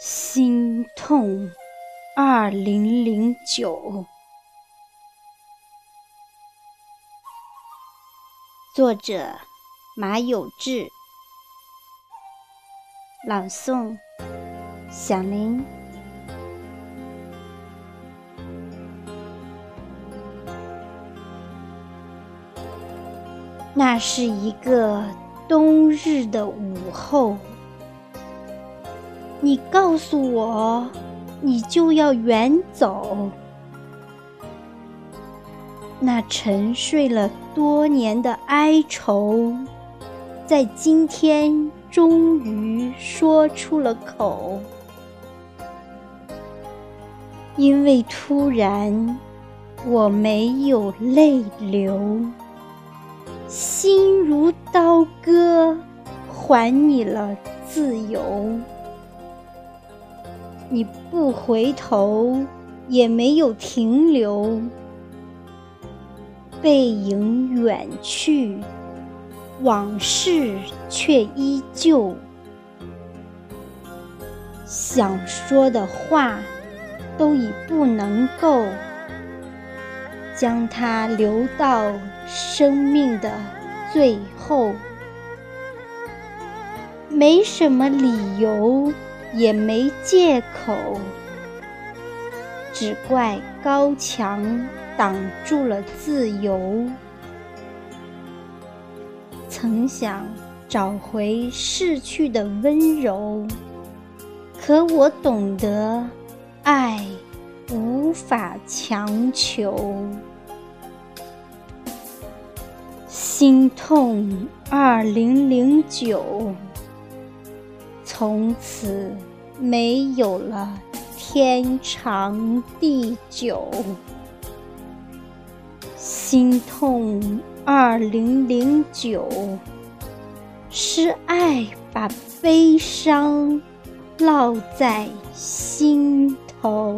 心痛，二零零九。作者：马有志。朗诵：响铃。那是一个冬日的午后。你告诉我，你就要远走。那沉睡了多年的哀愁，在今天终于说出了口。因为突然，我没有泪流，心如刀割，还你了自由。你不回头，也没有停留，背影远去，往事却依旧。想说的话，都已不能够，将它留到生命的最后。没什么理由。也没借口，只怪高墙挡住了自由。曾想找回逝去的温柔，可我懂得，爱无法强求。心痛，二零零九。从此没有了天长地久，心痛二零零九，是爱把悲伤烙在心头。